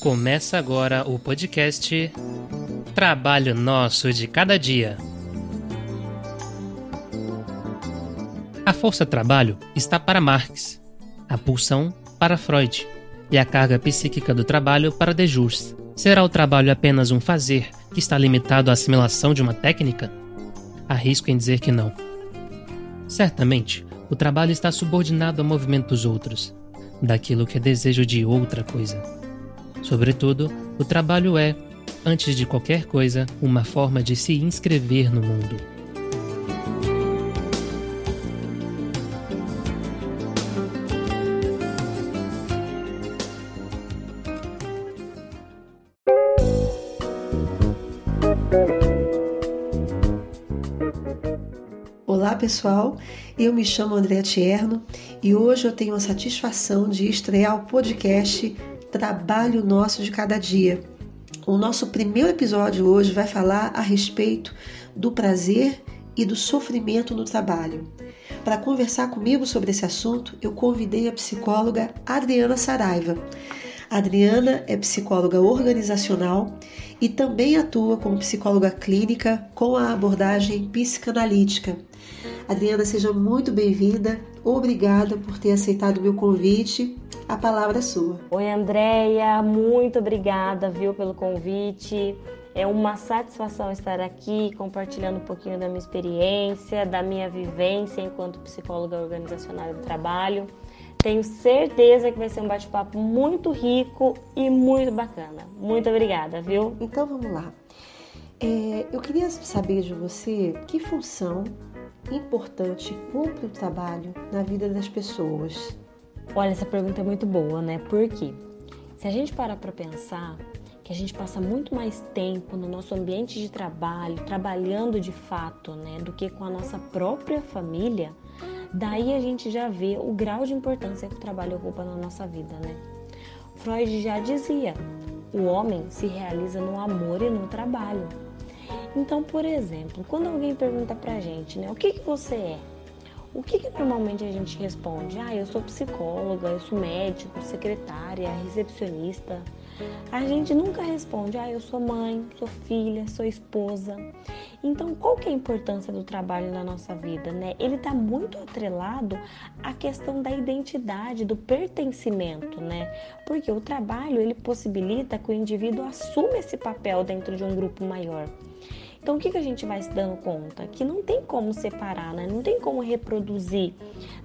Começa agora o podcast Trabalho Nosso de Cada Dia. A força trabalho está para Marx, a pulsão para Freud e a carga psíquica do trabalho para Dejurs. Será o trabalho apenas um fazer que está limitado à assimilação de uma técnica? Arrisco em dizer que não. Certamente, o trabalho está subordinado ao movimento dos outros, daquilo que é desejo de outra coisa. Sobretudo, o trabalho é, antes de qualquer coisa, uma forma de se inscrever no mundo. Olá pessoal, eu me chamo Andréa Tierno e hoje eu tenho a satisfação de estrear o podcast Trabalho Nosso de Cada Dia. O nosso primeiro episódio hoje vai falar a respeito do prazer e do sofrimento no trabalho. Para conversar comigo sobre esse assunto, eu convidei a psicóloga Adriana Saraiva. Adriana é psicóloga organizacional e também atua como psicóloga clínica com a abordagem psicanalítica. Adriana, seja muito bem-vinda. Obrigada por ter aceitado o meu convite. A palavra é sua. Oi, Andréia. Muito obrigada, viu, pelo convite. É uma satisfação estar aqui compartilhando um pouquinho da minha experiência, da minha vivência enquanto psicóloga organizacional do trabalho. Tenho certeza que vai ser um bate-papo muito rico e muito bacana. Muito obrigada, viu? Então vamos lá. É, eu queria saber de você que função importante cumpre o trabalho na vida das pessoas. Olha, essa pergunta é muito boa, né? Por quê? Se a gente parar para pensar que a gente passa muito mais tempo no nosso ambiente de trabalho, trabalhando de fato, né, do que com a nossa própria família, Daí a gente já vê o grau de importância que o trabalho ocupa na nossa vida, né? Freud já dizia: o homem se realiza no amor e no trabalho. Então, por exemplo, quando alguém pergunta pra gente, né, o que, que você é? O que, que normalmente a gente responde? Ah, eu sou psicóloga, eu sou médico, secretária, recepcionista. A gente nunca responde, ah, eu sou mãe, sou filha, sou esposa. Então, qual que é a importância do trabalho na nossa vida, né? Ele está muito atrelado à questão da identidade, do pertencimento, né? Porque o trabalho ele possibilita que o indivíduo assuma esse papel dentro de um grupo maior. Então, o que, que a gente vai se dando conta? Que não tem como separar, né? não tem como reproduzir,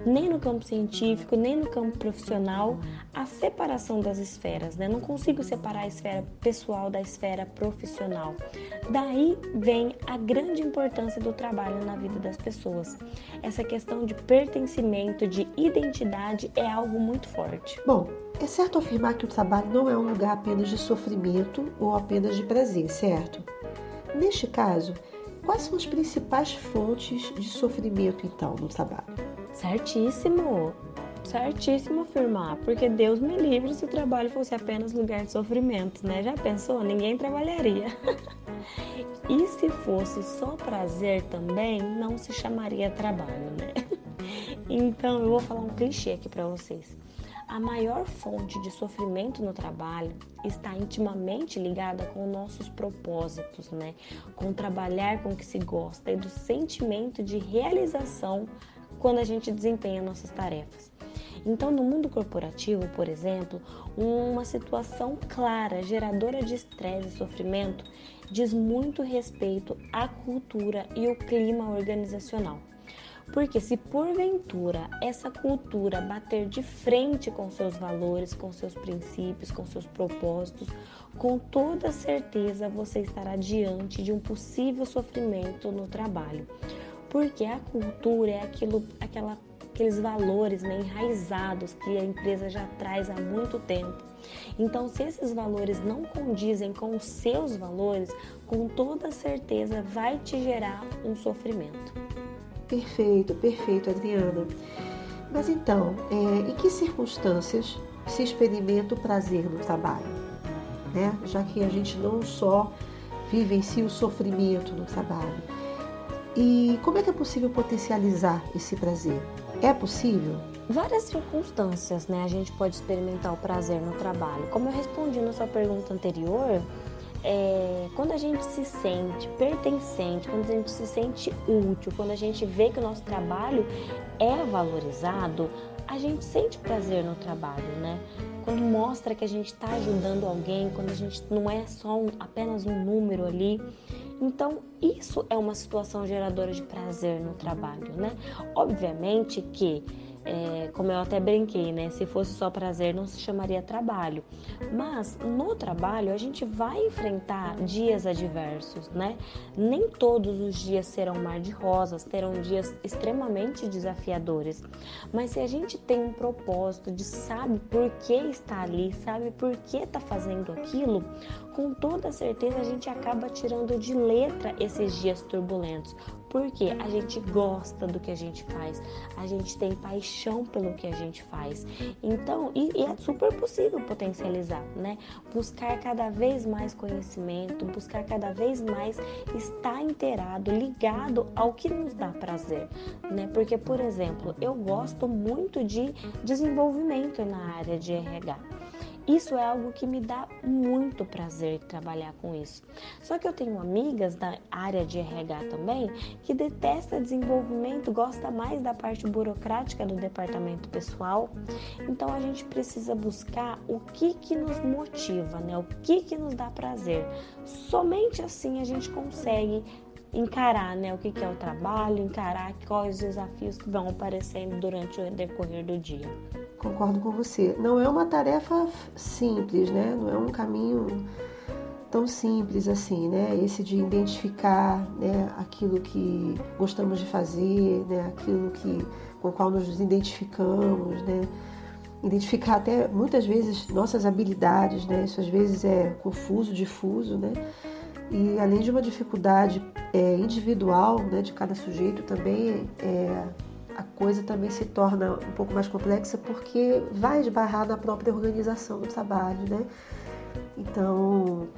nem no campo científico, nem no campo profissional, a separação das esferas. Né? Não consigo separar a esfera pessoal da esfera profissional. Daí vem a grande importância do trabalho na vida das pessoas. Essa questão de pertencimento, de identidade é algo muito forte. Bom, é certo afirmar que o trabalho não é um lugar apenas de sofrimento ou apenas de prazer, certo? Neste caso, quais são as principais fontes de sofrimento então no trabalho? Certíssimo, certíssimo afirmar, porque Deus me livre se o trabalho fosse apenas lugar de sofrimento, né? Já pensou? Ninguém trabalharia. e se fosse só prazer também, não se chamaria trabalho, né? Então eu vou falar um clichê aqui para vocês. A maior fonte de sofrimento no trabalho está intimamente ligada com nossos propósitos, né? Com trabalhar com o que se gosta e do sentimento de realização quando a gente desempenha nossas tarefas. Então, no mundo corporativo, por exemplo, uma situação clara, geradora de estresse e sofrimento, diz muito respeito à cultura e o clima organizacional. Porque se porventura essa cultura bater de frente com seus valores, com seus princípios, com seus propósitos, com toda certeza você estará diante de um possível sofrimento no trabalho. Porque a cultura é aquilo, aquela, aqueles valores né, enraizados que a empresa já traz há muito tempo. Então, se esses valores não condizem com os seus valores, com toda certeza vai te gerar um sofrimento. Perfeito, perfeito, Adriana. Mas então, é, em que circunstâncias se experimenta o prazer no trabalho? Né? Já que a gente não só vivencia o sofrimento no trabalho. E como é que é possível potencializar esse prazer? É possível? várias circunstâncias, né? A gente pode experimentar o prazer no trabalho. Como eu respondi na sua pergunta anterior, é, quando a gente se sente pertencente, quando a gente se sente útil, quando a gente vê que o nosso trabalho é valorizado, a gente sente prazer no trabalho, né? Quando mostra que a gente está ajudando alguém, quando a gente não é só um, apenas um número ali. Então, isso é uma situação geradora de prazer no trabalho, né? Obviamente que é, como eu até brinquei, né? Se fosse só prazer, não se chamaria trabalho. Mas no trabalho a gente vai enfrentar dias adversos, né? Nem todos os dias serão mar de rosas, terão dias extremamente desafiadores. Mas se a gente tem um propósito de sabe por que está ali, sabe por que está fazendo aquilo, com toda certeza a gente acaba tirando de letra esses dias turbulentos, porque a gente gosta do que a gente faz, a gente tem paixão pelo que a gente faz. Então, e, e é super possível potencializar, né? Buscar cada vez mais conhecimento, buscar cada vez mais estar inteirado, ligado ao que nos dá prazer, né? Porque, por exemplo, eu gosto muito de desenvolvimento na área de RH. Isso é algo que me dá muito prazer trabalhar com isso. Só que eu tenho amigas da área de RH também que detesta desenvolvimento, gosta mais da parte burocrática do departamento pessoal. Então a gente precisa buscar o que que nos motiva, né? O que que nos dá prazer. Somente assim a gente consegue encarar né, o que é o trabalho, encarar quais os desafios que vão aparecendo durante o decorrer do dia. Concordo com você. Não é uma tarefa simples, né? Não é um caminho tão simples assim, né? Esse de identificar né, aquilo que gostamos de fazer, né? aquilo que, com o qual nos identificamos, né? Identificar até muitas vezes nossas habilidades, né? Isso às vezes é confuso, difuso, né? E além de uma dificuldade é, individual né, de cada sujeito, também é, a coisa também se torna um pouco mais complexa porque vai esbarrar na própria organização do trabalho, né? Então,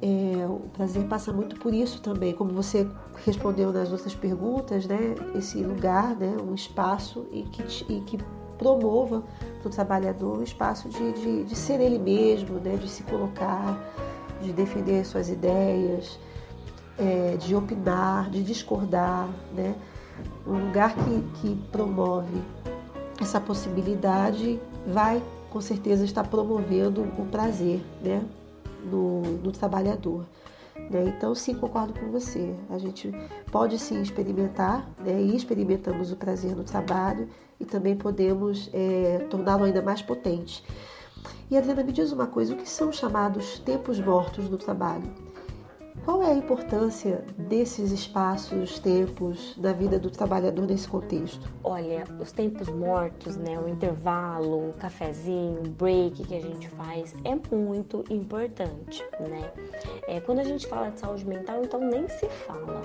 é, o prazer passa muito por isso também, como você respondeu nas outras perguntas, né? Esse lugar, né? Um espaço e que, e que promova para o trabalhador um espaço de, de, de ser ele mesmo, né? De se colocar, de defender suas ideias, é, de opinar, de discordar, né? Um lugar que, que promove essa possibilidade vai com certeza estar promovendo o prazer né, no, trabalhador. Né? Então, sim, concordo com você. A gente pode sim experimentar, né? e experimentamos o prazer no trabalho, e também podemos é, torná-lo ainda mais potente. E Adriana, me diz uma coisa: o que são chamados tempos mortos no trabalho? Qual é a importância desses espaços, tempos da vida do trabalhador nesse contexto? Olha, os tempos mortos, né, o intervalo, o cafezinho, o break que a gente faz é muito importante, né? É, quando a gente fala de saúde mental, então nem se fala.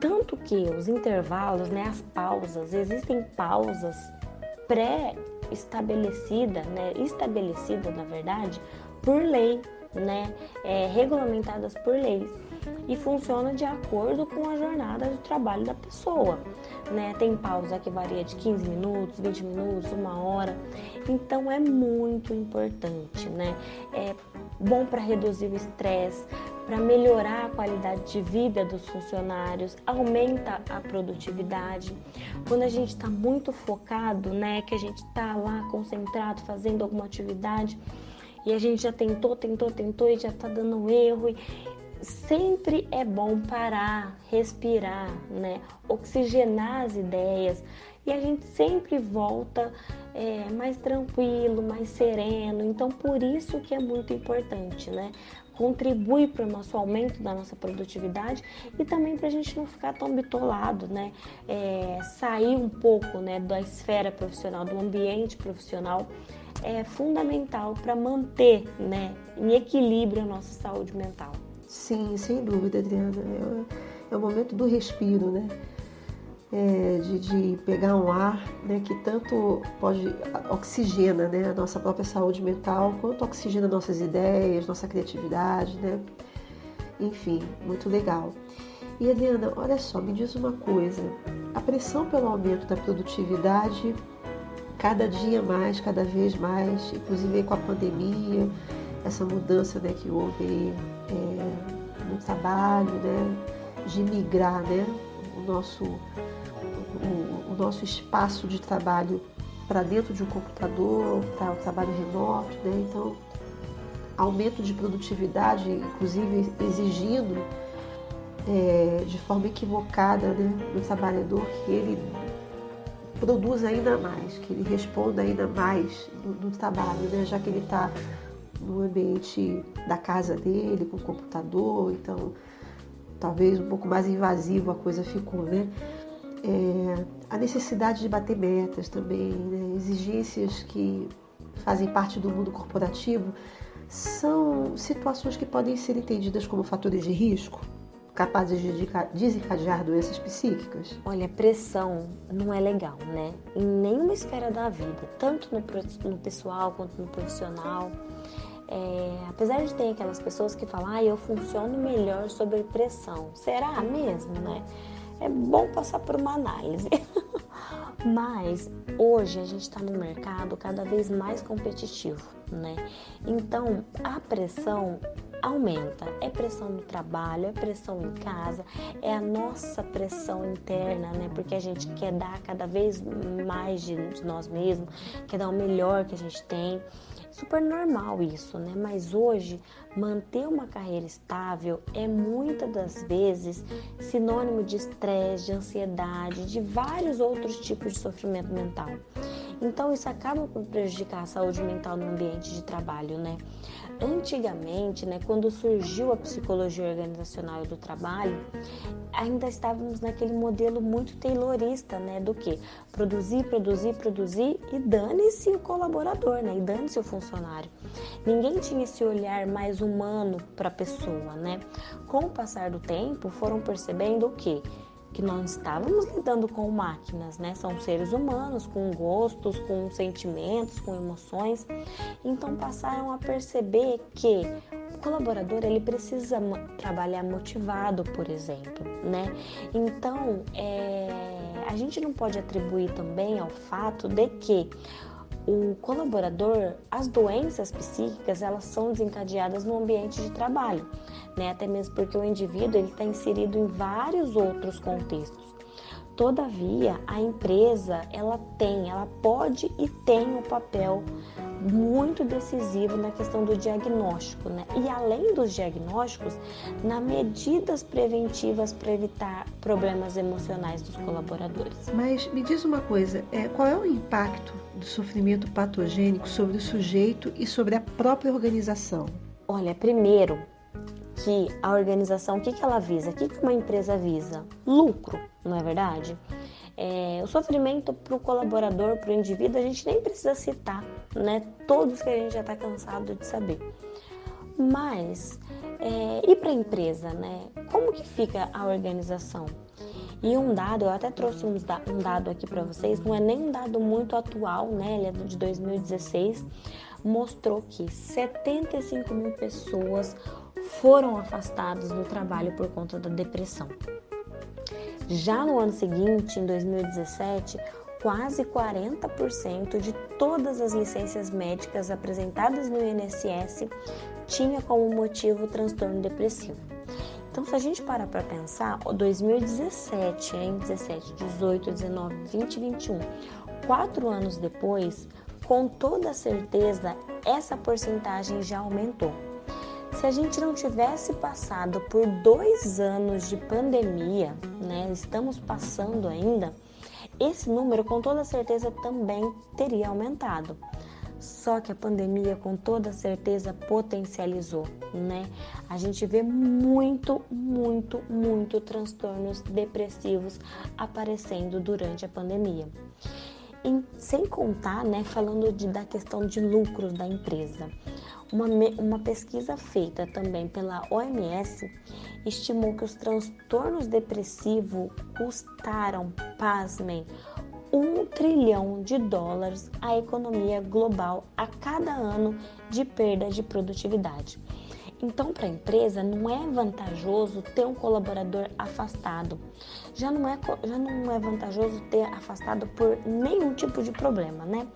Tanto que os intervalos, né, as pausas, existem pausas pré-estabelecidas, né, estabelecidas na verdade, por lei né, é, regulamentadas por leis e funciona de acordo com a jornada de trabalho da pessoa. Né? Tem pausa que varia de 15 minutos, 20 minutos, uma hora. Então é muito importante, né? É bom para reduzir o estresse, para melhorar a qualidade de vida dos funcionários, aumenta a produtividade. Quando a gente está muito focado, né, que a gente está lá concentrado fazendo alguma atividade, e a gente já tentou, tentou, tentou e já tá dando erro. E sempre é bom parar, respirar, né? Oxigenar as ideias e a gente sempre volta é, mais tranquilo, mais sereno. Então, por isso que é muito importante, né? Contribui para o nosso aumento da nossa produtividade e também para a gente não ficar tão bitolado, né? É, sair um pouco né, da esfera profissional, do ambiente profissional é fundamental para manter né, em equilíbrio a nossa saúde mental. Sim, sem dúvida, Adriana. É, é o momento do respiro, né? É, de, de, pegar um ar né, que tanto pode oxigena né, a nossa própria saúde mental, quanto oxigena nossas ideias, nossa criatividade, né? Enfim, muito legal. E Adriana, olha só, me diz uma coisa: a pressão pelo aumento da produtividade cada dia mais, cada vez mais, inclusive com a pandemia, essa mudança né, que houve é, no trabalho, né, de migrar né, o, nosso, o, o nosso espaço de trabalho para dentro de um computador, para o trabalho remoto, né? Então, aumento de produtividade, inclusive exigindo é, de forma equivocada né, do trabalhador que ele produza ainda mais, que ele responda ainda mais no, no trabalho, né, já que ele está no ambiente da casa dele, com o computador, então talvez um pouco mais invasivo a coisa ficou, né? É, a necessidade de bater metas também, né? exigências que fazem parte do mundo corporativo, são situações que podem ser entendidas como fatores de risco, capazes de desencadear doenças psíquicas? Olha, pressão não é legal, né? Em nenhuma esfera da vida, tanto no, no pessoal quanto no profissional. É, apesar de ter aquelas pessoas que falam, ah, eu funciono melhor sob pressão. Será mesmo, né? É bom passar por uma análise. Mas hoje a gente está no mercado cada vez mais competitivo, né? Então a pressão aumenta. É pressão no trabalho, é pressão em casa, é a nossa pressão interna, né? Porque a gente quer dar cada vez mais de nós mesmos, quer dar o melhor que a gente tem super normal isso, né? Mas hoje, manter uma carreira estável é muitas das vezes sinônimo de estresse, de ansiedade, de vários outros tipos de sofrimento mental. Então, isso acaba por prejudicar a saúde mental no ambiente de trabalho, né? Antigamente, né, quando surgiu a psicologia organizacional do trabalho, ainda estávamos naquele modelo muito taylorista, né, do que produzir, produzir, produzir e dane-se o colaborador, né, e dane-se o funcionário. Ninguém tinha esse olhar mais humano para a pessoa, né? Com o passar do tempo, foram percebendo o que que nós estávamos lidando com máquinas, né? São seres humanos com gostos, com sentimentos, com emoções. Então passaram a perceber que o colaborador ele precisa trabalhar motivado, por exemplo, né? Então é, a gente não pode atribuir também ao fato de que o colaborador, as doenças psíquicas, elas são desencadeadas no ambiente de trabalho, né? Até mesmo porque o indivíduo ele está inserido em vários outros contextos. Todavia, a empresa ela tem, ela pode e tem um papel muito decisivo na questão do diagnóstico, né? E além dos diagnósticos, na medidas preventivas para evitar problemas emocionais dos colaboradores. Mas me diz uma coisa, é, qual é o impacto do sofrimento patogênico sobre o sujeito e sobre a própria organização? Olha, primeiro que a organização, o que, que ela visa? O que, que uma empresa visa? Lucro, não é verdade? É, o sofrimento para o colaborador, para o indivíduo, a gente nem precisa citar, né? Todos que a gente já está cansado de saber. Mas, é, e para a empresa, né? Como que fica a organização? E um dado, eu até trouxe um dado aqui para vocês, não é nem um dado muito atual, né? Ele é de 2016, mostrou que 75 mil pessoas foram afastadas do trabalho por conta da depressão. Já no ano seguinte, em 2017, quase 40% de todas as licenças médicas apresentadas no INSS tinha como motivo o transtorno depressivo. Então, se a gente parar para pensar, 2017, hein? 17, 18, 19, 20, 21, quatro anos depois, com toda certeza, essa porcentagem já aumentou. Se a gente não tivesse passado por dois anos de pandemia, né, estamos passando ainda, esse número com toda certeza também teria aumentado. Só que a pandemia com toda certeza potencializou, né? A gente vê muito, muito, muito transtornos depressivos aparecendo durante a pandemia. E, sem contar, né, falando de, da questão de lucros da empresa. Uma, uma pesquisa feita também pela OMS estimou que os transtornos depressivos custaram, pasmem, um trilhão de dólares à economia global a cada ano de perda de produtividade. Então, para a empresa, não é vantajoso ter um colaborador afastado. Já não, é, já não é vantajoso ter afastado por nenhum tipo de problema, né?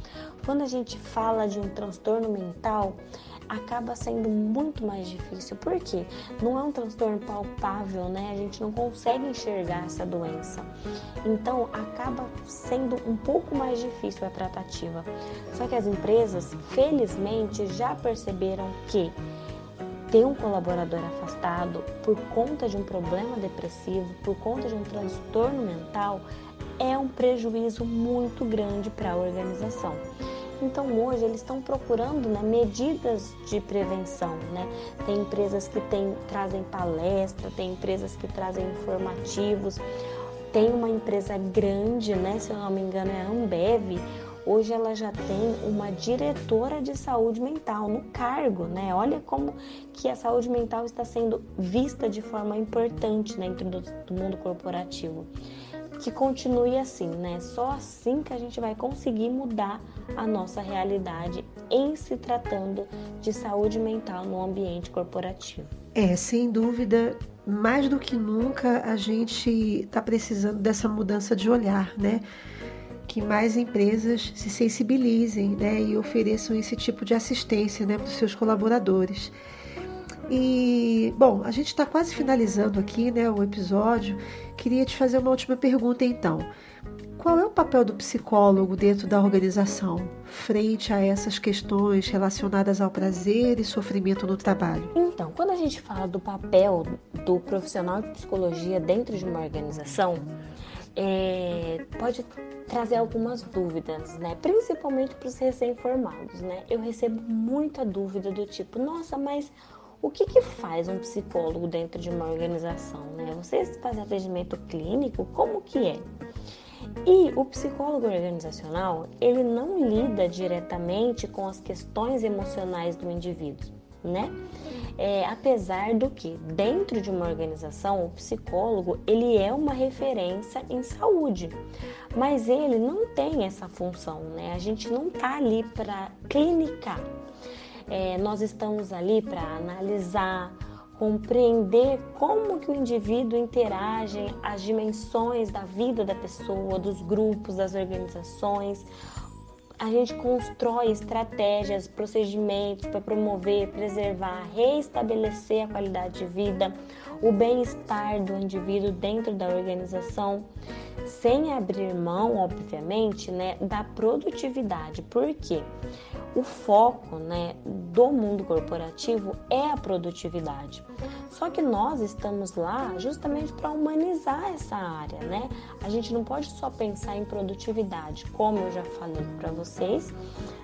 Quando a gente fala de um transtorno mental, acaba sendo muito mais difícil. Por quê? Não é um transtorno palpável, né? A gente não consegue enxergar essa doença. Então, acaba sendo um pouco mais difícil a tratativa. Só que as empresas, felizmente, já perceberam que ter um colaborador afastado por conta de um problema depressivo, por conta de um transtorno mental, é um prejuízo muito grande para a organização. Então hoje eles estão procurando né, medidas de prevenção. Né? Tem empresas que tem, trazem palestra, tem empresas que trazem informativos. Tem uma empresa grande, né, se eu não me engano é a Ambev, hoje ela já tem uma diretora de saúde mental no cargo, né? Olha como que a saúde mental está sendo vista de forma importante dentro do, do mundo corporativo que continue assim, né? Só assim que a gente vai conseguir mudar a nossa realidade em se tratando de saúde mental no ambiente corporativo. É, sem dúvida, mais do que nunca a gente está precisando dessa mudança de olhar, né? Que mais empresas se sensibilizem né? e ofereçam esse tipo de assistência né, para os seus colaboradores. E, bom, a gente está quase finalizando aqui né, o episódio. Queria te fazer uma última pergunta então. Qual é o papel do psicólogo dentro da organização, frente a essas questões relacionadas ao prazer e sofrimento no trabalho? Então, quando a gente fala do papel do profissional de psicologia dentro de uma organização, é, pode trazer algumas dúvidas, né? Principalmente para os recém-formados, né? Eu recebo muita dúvida do tipo, nossa, mas o que, que faz um psicólogo dentro de uma organização? Né? Vocês fazem atendimento clínico? Como que é? E o psicólogo organizacional, ele não lida diretamente com as questões emocionais do indivíduo, né? É, apesar do que dentro de uma organização o psicólogo ele é uma referência em saúde, mas ele não tem essa função, né? A gente não tá ali para clinicar, é, nós estamos ali para analisar, compreender como que o indivíduo interage, as dimensões da vida da pessoa, dos grupos, das organizações. A gente constrói estratégias, procedimentos para promover, preservar, reestabelecer a qualidade de vida, o bem-estar do indivíduo dentro da organização, sem abrir mão, obviamente, né, da produtividade. Por quê? O foco né, do mundo corporativo é a produtividade. Só que nós estamos lá justamente para humanizar essa área, né? A gente não pode só pensar em produtividade, como eu já falei para vocês,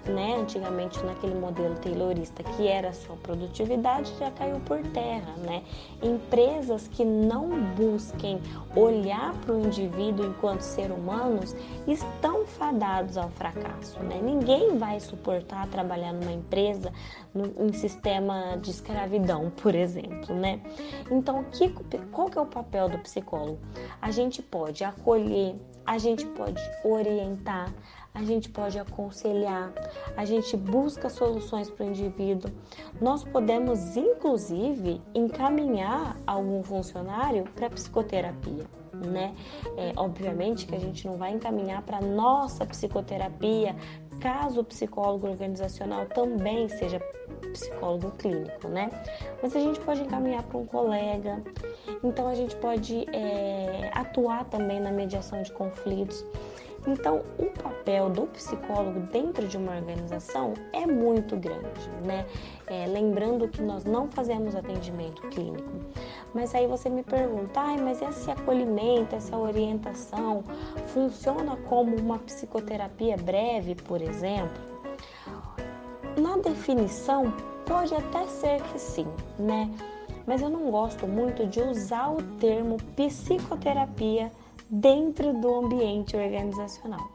né? Antigamente naquele modelo taylorista que era só produtividade já caiu por terra, né? Empresas que não busquem olhar para o indivíduo enquanto ser humanos estão fadados ao fracasso, né? Ninguém vai suportar trabalhar numa empresa em sistema de escravidão, por exemplo, né? Então, que, qual que é o papel do psicólogo? A gente pode acolher, a gente pode orientar, a gente pode aconselhar, a gente busca soluções para o indivíduo. Nós podemos, inclusive, encaminhar algum funcionário para psicoterapia. Né? É, obviamente que a gente não vai encaminhar para nossa psicoterapia caso o psicólogo organizacional também seja psicólogo clínico, né? Mas a gente pode encaminhar para um colega, então a gente pode é, atuar também na mediação de conflitos. Então, o papel do psicólogo dentro de uma organização é muito grande, né? É, lembrando que nós não fazemos atendimento clínico. Mas aí você me pergunta, ah, mas esse acolhimento, essa orientação funciona como uma psicoterapia breve, por exemplo? Na definição, pode até ser que sim, né? Mas eu não gosto muito de usar o termo psicoterapia dentro do ambiente organizacional.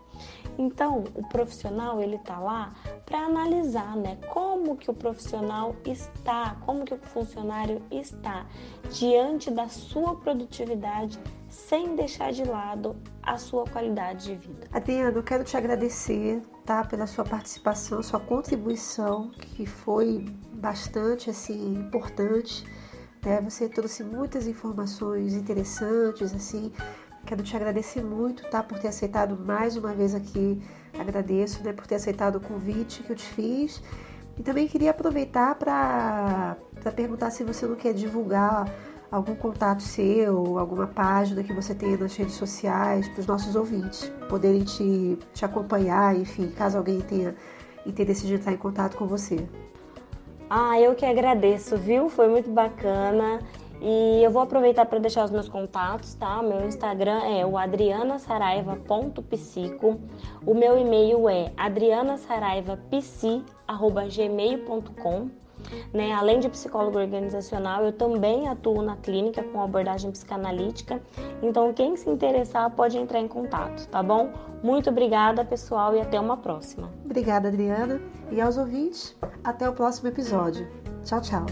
Então, o profissional ele está lá para analisar, né, como que o profissional está, como que o funcionário está diante da sua produtividade sem deixar de lado a sua qualidade de vida. Adriana, eu quero te agradecer, tá, pela sua participação, sua contribuição, que foi bastante assim importante. Né? Você trouxe muitas informações interessantes, assim. Quero te agradecer muito, tá, por ter aceitado mais uma vez aqui. Agradeço, né, por ter aceitado o convite que eu te fiz. E também queria aproveitar para perguntar se você não quer divulgar algum contato seu, alguma página que você tenha nas redes sociais para os nossos ouvintes poderem te, te acompanhar, enfim, caso alguém tenha interesse de entrar em contato com você. Ah, eu que agradeço, viu? Foi muito bacana. E eu vou aproveitar para deixar os meus contatos, tá? Meu Instagram é o adrianasaraiva.psico. O meu e-mail é adrianasaraivapsi@gmail.com. Né? Além de psicólogo organizacional, eu também atuo na clínica com abordagem psicanalítica. Então, quem se interessar pode entrar em contato, tá bom? Muito obrigada, pessoal, e até uma próxima. Obrigada, Adriana. E aos ouvintes, até o próximo episódio. Tchau, tchau.